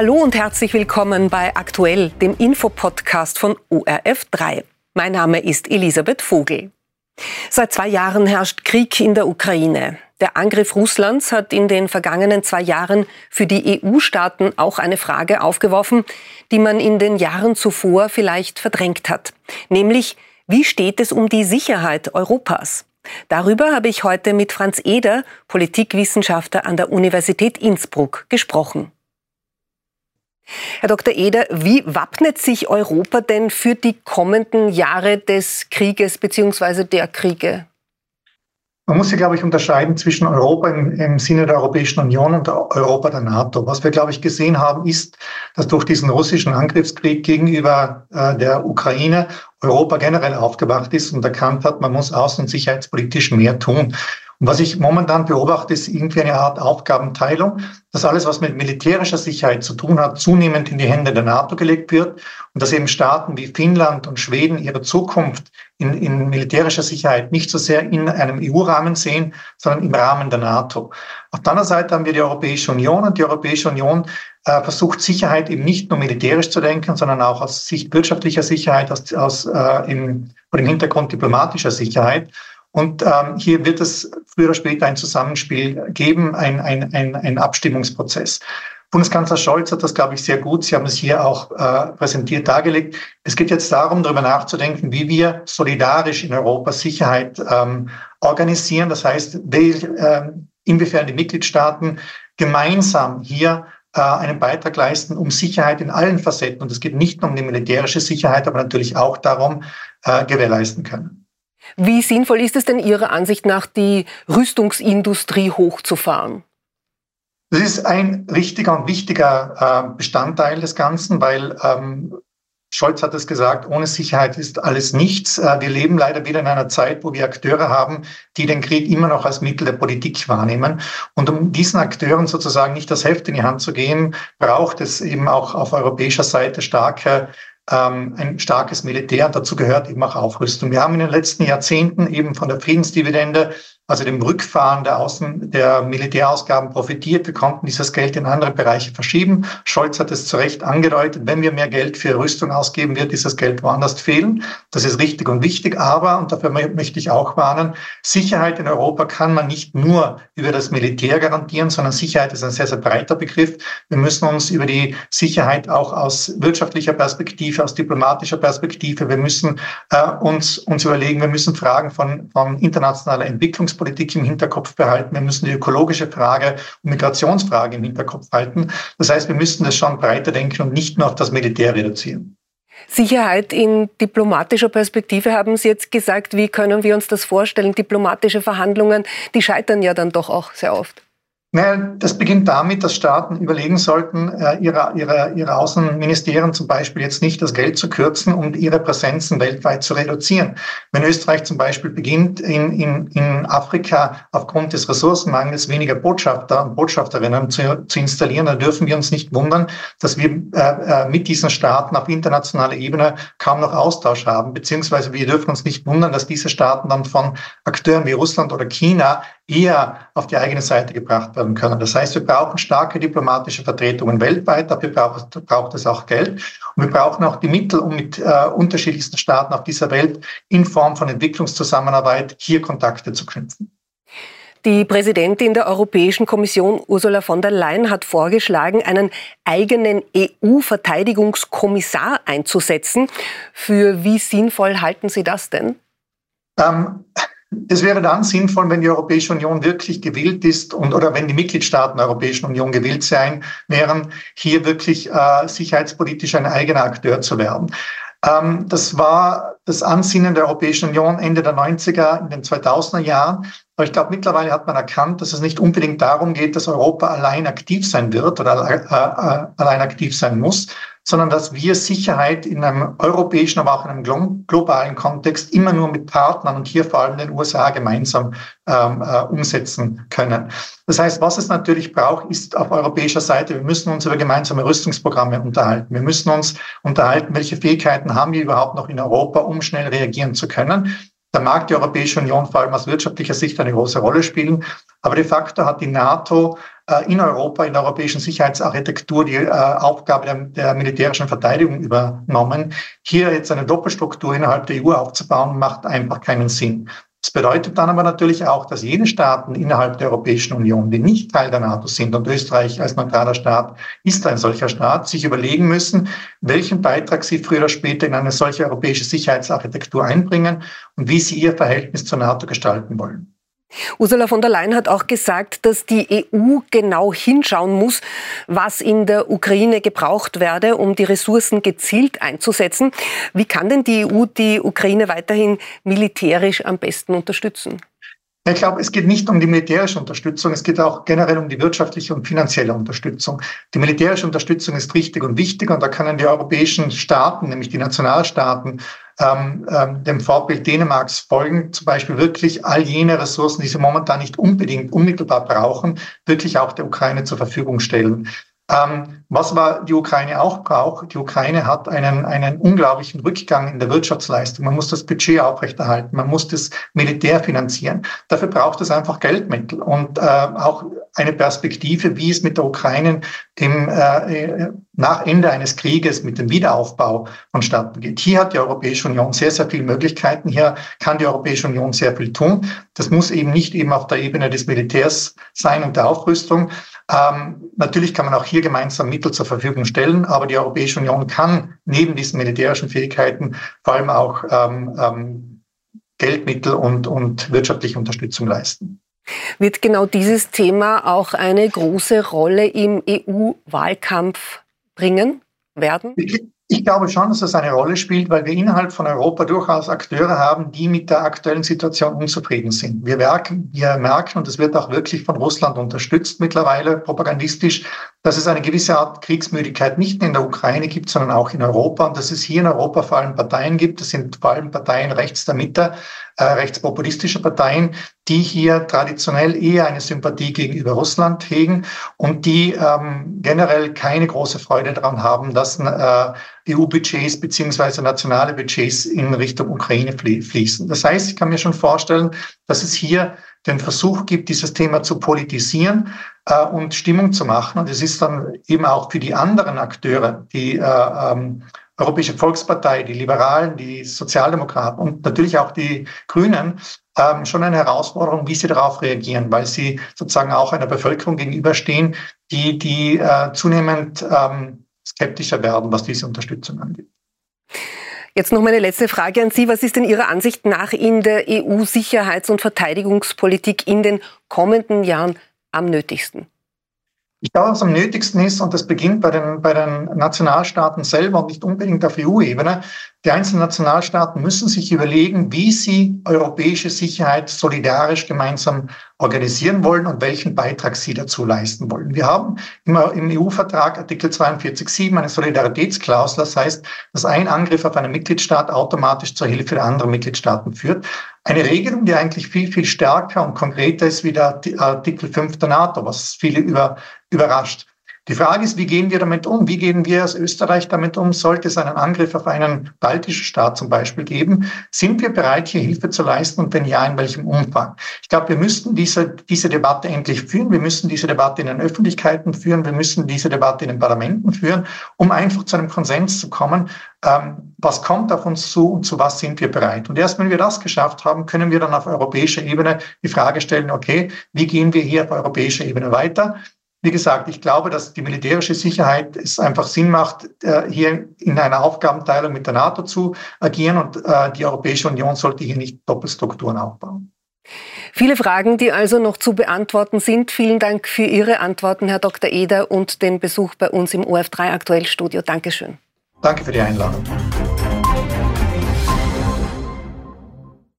Hallo und herzlich willkommen bei Aktuell, dem Infopodcast von ORF3. Mein Name ist Elisabeth Vogel. Seit zwei Jahren herrscht Krieg in der Ukraine. Der Angriff Russlands hat in den vergangenen zwei Jahren für die EU-Staaten auch eine Frage aufgeworfen, die man in den Jahren zuvor vielleicht verdrängt hat. Nämlich, wie steht es um die Sicherheit Europas? Darüber habe ich heute mit Franz Eder, Politikwissenschaftler an der Universität Innsbruck, gesprochen. Herr Dr. Eder, wie wappnet sich Europa denn für die kommenden Jahre des Krieges bzw. der Kriege? Man muss hier, glaube ich, unterscheiden zwischen Europa im, im, Sinne der Europäischen Union und Europa der NATO. Was wir, glaube ich, gesehen haben, ist, dass durch diesen russischen Angriffskrieg gegenüber äh, der Ukraine Europa generell aufgewacht ist und erkannt hat, man muss außen- und sicherheitspolitisch mehr tun. Und was ich momentan beobachte, ist irgendwie eine Art Aufgabenteilung, dass alles, was mit militärischer Sicherheit zu tun hat, zunehmend in die Hände der NATO gelegt wird und dass eben Staaten wie Finnland und Schweden ihre Zukunft in, in militärischer Sicherheit nicht so sehr in einem EU-Rahmen sehen, sondern im Rahmen der NATO. Auf der anderen Seite haben wir die Europäische Union und die Europäische Union äh, versucht Sicherheit eben nicht nur militärisch zu denken, sondern auch aus Sicht wirtschaftlicher Sicherheit, aus, aus äh, im, vor dem Hintergrund diplomatischer Sicherheit. Und ähm, hier wird es früher oder später ein Zusammenspiel geben, ein, ein, ein, ein Abstimmungsprozess. Bundeskanzler Scholz hat das, glaube ich, sehr gut. Sie haben es hier auch äh, präsentiert dargelegt. Es geht jetzt darum, darüber nachzudenken, wie wir solidarisch in Europa Sicherheit ähm, organisieren. Das heißt, wel, äh, inwiefern die Mitgliedstaaten gemeinsam hier einen Beitrag leisten, um Sicherheit in allen Facetten, und es geht nicht nur um die militärische Sicherheit, aber natürlich auch darum, äh, gewährleisten können. Wie sinnvoll ist es denn Ihrer Ansicht nach, die Rüstungsindustrie hochzufahren? Das ist ein richtiger und wichtiger äh, Bestandteil des Ganzen, weil ähm, Scholz hat es gesagt, ohne Sicherheit ist alles nichts. Äh, wir leben leider wieder in einer Zeit, wo wir Akteure haben, die den Krieg immer noch als Mittel der Politik wahrnehmen. Und um diesen Akteuren sozusagen nicht das Heft in die Hand zu geben, braucht es eben auch auf europäischer Seite starke ähm, ein starkes Militär. Dazu gehört eben auch Aufrüstung. Wir haben in den letzten Jahrzehnten eben von der Friedensdividende also dem Rückfahren der Außen, der Militärausgaben profitiert. Wir konnten dieses Geld in andere Bereiche verschieben. Scholz hat es zu Recht angedeutet. Wenn wir mehr Geld für Rüstung ausgeben, wird dieses Geld woanders fehlen. Das ist richtig und wichtig. Aber, und dafür möchte ich auch warnen, Sicherheit in Europa kann man nicht nur über das Militär garantieren, sondern Sicherheit ist ein sehr, sehr breiter Begriff. Wir müssen uns über die Sicherheit auch aus wirtschaftlicher Perspektive, aus diplomatischer Perspektive, wir müssen äh, uns, uns überlegen, wir müssen Fragen von, von internationaler Entwicklungspolitik Sicherheitspolitik im Hinterkopf behalten. Wir müssen die ökologische Frage und Migrationsfrage im Hinterkopf halten. Das heißt, wir müssen das schon breiter denken und nicht nur auf das Militär reduzieren. Sicherheit in diplomatischer Perspektive haben Sie jetzt gesagt. Wie können wir uns das vorstellen? Diplomatische Verhandlungen, die scheitern ja dann doch auch sehr oft. Naja, das beginnt damit, dass Staaten überlegen sollten, äh, ihre, ihre, ihre Außenministerien zum Beispiel jetzt nicht das Geld zu kürzen und ihre Präsenzen weltweit zu reduzieren. Wenn Österreich zum Beispiel beginnt, in, in, in Afrika aufgrund des Ressourcenmangels weniger Botschafter und Botschafterinnen zu, zu installieren, dann dürfen wir uns nicht wundern, dass wir äh, äh, mit diesen Staaten auf internationaler Ebene kaum noch Austausch haben, beziehungsweise wir dürfen uns nicht wundern, dass diese Staaten dann von Akteuren wie Russland oder China eher auf die eigene Seite gebracht werden können. Das heißt, wir brauchen starke diplomatische Vertretungen weltweit, dafür braucht, braucht es auch Geld. Und wir brauchen auch die Mittel, um mit äh, unterschiedlichsten Staaten auf dieser Welt in Form von Entwicklungszusammenarbeit hier Kontakte zu knüpfen. Die Präsidentin der Europäischen Kommission, Ursula von der Leyen, hat vorgeschlagen, einen eigenen EU-Verteidigungskommissar einzusetzen. Für wie sinnvoll halten Sie das denn? Ähm, es wäre dann sinnvoll, wenn die Europäische Union wirklich gewillt ist und oder wenn die Mitgliedstaaten der Europäischen Union gewillt sein wären, hier wirklich äh, sicherheitspolitisch ein eigener Akteur zu werden. Ähm, das war das Ansinnen der Europäischen Union Ende der 90er, in den 2000er Jahren. Aber ich glaube, mittlerweile hat man erkannt, dass es nicht unbedingt darum geht, dass Europa allein aktiv sein wird oder äh, äh, allein aktiv sein muss, sondern dass wir Sicherheit in einem europäischen, aber auch in einem globalen Kontext immer nur mit Partnern und hier vor allem den USA gemeinsam ähm, äh, umsetzen können. Das heißt, was es natürlich braucht, ist auf europäischer Seite, wir müssen uns über gemeinsame Rüstungsprogramme unterhalten. Wir müssen uns unterhalten, welche Fähigkeiten haben wir überhaupt noch in Europa, um schnell reagieren zu können. Da mag die Europäische Union vor allem aus wirtschaftlicher Sicht eine große Rolle spielen. Aber de facto hat die NATO in Europa, in der europäischen Sicherheitsarchitektur die äh, Aufgabe der, der, militärischen Verteidigung übernommen. Hier jetzt eine Doppelstruktur innerhalb der EU aufzubauen, macht einfach keinen Sinn. Das bedeutet dann aber natürlich auch, dass jene Staaten innerhalb der Europäischen Union, die nicht Teil der NATO sind, und Österreich als neutraler Staat ist ein solcher Staat, sich überlegen müssen, welchen Beitrag sie früher oder später in eine solche europäische Sicherheitsarchitektur einbringen und wie sie ihr Verhältnis zur NATO gestalten wollen. Ursula von der Leyen hat auch gesagt, dass die EU genau hinschauen muss, was in der Ukraine gebraucht werde, um die Ressourcen gezielt einzusetzen. Wie kann denn die EU die Ukraine weiterhin militärisch am besten unterstützen? Ich glaube, es geht nicht um die militärische Unterstützung, es geht auch generell um die wirtschaftliche und finanzielle Unterstützung. Die militärische Unterstützung ist richtig und wichtig und da können die europäischen Staaten, nämlich die Nationalstaaten, ähm, ähm, dem Vorbild Dänemarks folgen, zum Beispiel wirklich all jene Ressourcen, die sie momentan nicht unbedingt unmittelbar brauchen, wirklich auch der Ukraine zur Verfügung stellen. Ähm, was aber die Ukraine auch braucht, die Ukraine hat einen, einen unglaublichen Rückgang in der Wirtschaftsleistung. Man muss das Budget aufrechterhalten, man muss das Militär finanzieren. Dafür braucht es einfach Geldmittel und äh, auch eine Perspektive, wie es mit der Ukraine im, äh, nach Ende eines Krieges mit dem Wiederaufbau vonstatten geht. Hier hat die Europäische Union sehr, sehr viele Möglichkeiten. Hier kann die Europäische Union sehr viel tun. Das muss eben nicht eben auf der Ebene des Militärs sein und der Aufrüstung, ähm, natürlich kann man auch hier gemeinsam Mittel zur Verfügung stellen, aber die Europäische Union kann neben diesen militärischen Fähigkeiten vor allem auch ähm, ähm, Geldmittel und, und wirtschaftliche Unterstützung leisten. Wird genau dieses Thema auch eine große Rolle im EU-Wahlkampf bringen werden? Ich glaube schon, dass das eine Rolle spielt, weil wir innerhalb von Europa durchaus Akteure haben, die mit der aktuellen Situation unzufrieden sind. Wir merken, wir merken, und es wird auch wirklich von Russland unterstützt mittlerweile propagandistisch, dass es eine gewisse Art Kriegsmüdigkeit nicht nur in der Ukraine gibt, sondern auch in Europa und dass es hier in Europa vor allem Parteien gibt, das sind vor allem Parteien rechts der Mitte, äh, rechtspopulistische Parteien, die hier traditionell eher eine Sympathie gegenüber Russland hegen und die ähm, generell keine große Freude daran haben, dass äh, EU-Budgets beziehungsweise nationale Budgets in Richtung Ukraine fließen. Das heißt, ich kann mir schon vorstellen, dass es hier den Versuch gibt, dieses Thema zu politisieren äh, und Stimmung zu machen. Und es ist dann eben auch für die anderen Akteure, die äh, ähm, Europäische Volkspartei, die Liberalen, die Sozialdemokraten und natürlich auch die Grünen ähm, schon eine Herausforderung, wie sie darauf reagieren, weil sie sozusagen auch einer Bevölkerung gegenüberstehen, die, die äh, zunehmend ähm, skeptischer werden, was diese Unterstützung angeht. Jetzt noch meine letzte Frage an Sie. Was ist denn Ihrer Ansicht nach in der EU-Sicherheits- und Verteidigungspolitik in den kommenden Jahren am nötigsten? Ich glaube, was am nötigsten ist, und das beginnt bei den, bei den Nationalstaaten selber und nicht unbedingt auf EU-Ebene, die einzelnen Nationalstaaten müssen sich überlegen, wie sie europäische Sicherheit solidarisch gemeinsam organisieren wollen und welchen Beitrag sie dazu leisten wollen. Wir haben immer im EU-Vertrag Artikel 42.7 eine Solidaritätsklausel. Das heißt, dass ein Angriff auf einen Mitgliedstaat automatisch zur Hilfe der anderen Mitgliedstaaten führt. Eine Regelung, die eigentlich viel, viel stärker und konkreter ist wie der Artikel 5 der NATO, was viele über, überrascht. Die Frage ist, wie gehen wir damit um? Wie gehen wir als Österreich damit um? Sollte es einen Angriff auf einen baltischen Staat zum Beispiel geben? Sind wir bereit, hier Hilfe zu leisten und wenn ja, in welchem Umfang? Ich glaube, wir müssten diese, diese Debatte endlich führen. Wir müssen diese Debatte in den Öffentlichkeiten führen. Wir müssen diese Debatte in den Parlamenten führen, um einfach zu einem Konsens zu kommen. Ähm, was kommt auf uns zu und zu was sind wir bereit? Und erst wenn wir das geschafft haben, können wir dann auf europäischer Ebene die Frage stellen, okay, wie gehen wir hier auf europäischer Ebene weiter? Wie gesagt, ich glaube, dass die militärische Sicherheit es einfach Sinn macht, äh, hier in einer Aufgabenteilung mit der NATO zu agieren und äh, die Europäische Union sollte hier nicht Doppelstrukturen aufbauen. Viele Fragen, die also noch zu beantworten sind. Vielen Dank für Ihre Antworten, Herr Dr. Eder, und den Besuch bei uns im OF3 Aktuellstudio. Dankeschön. Danke für die Einladung.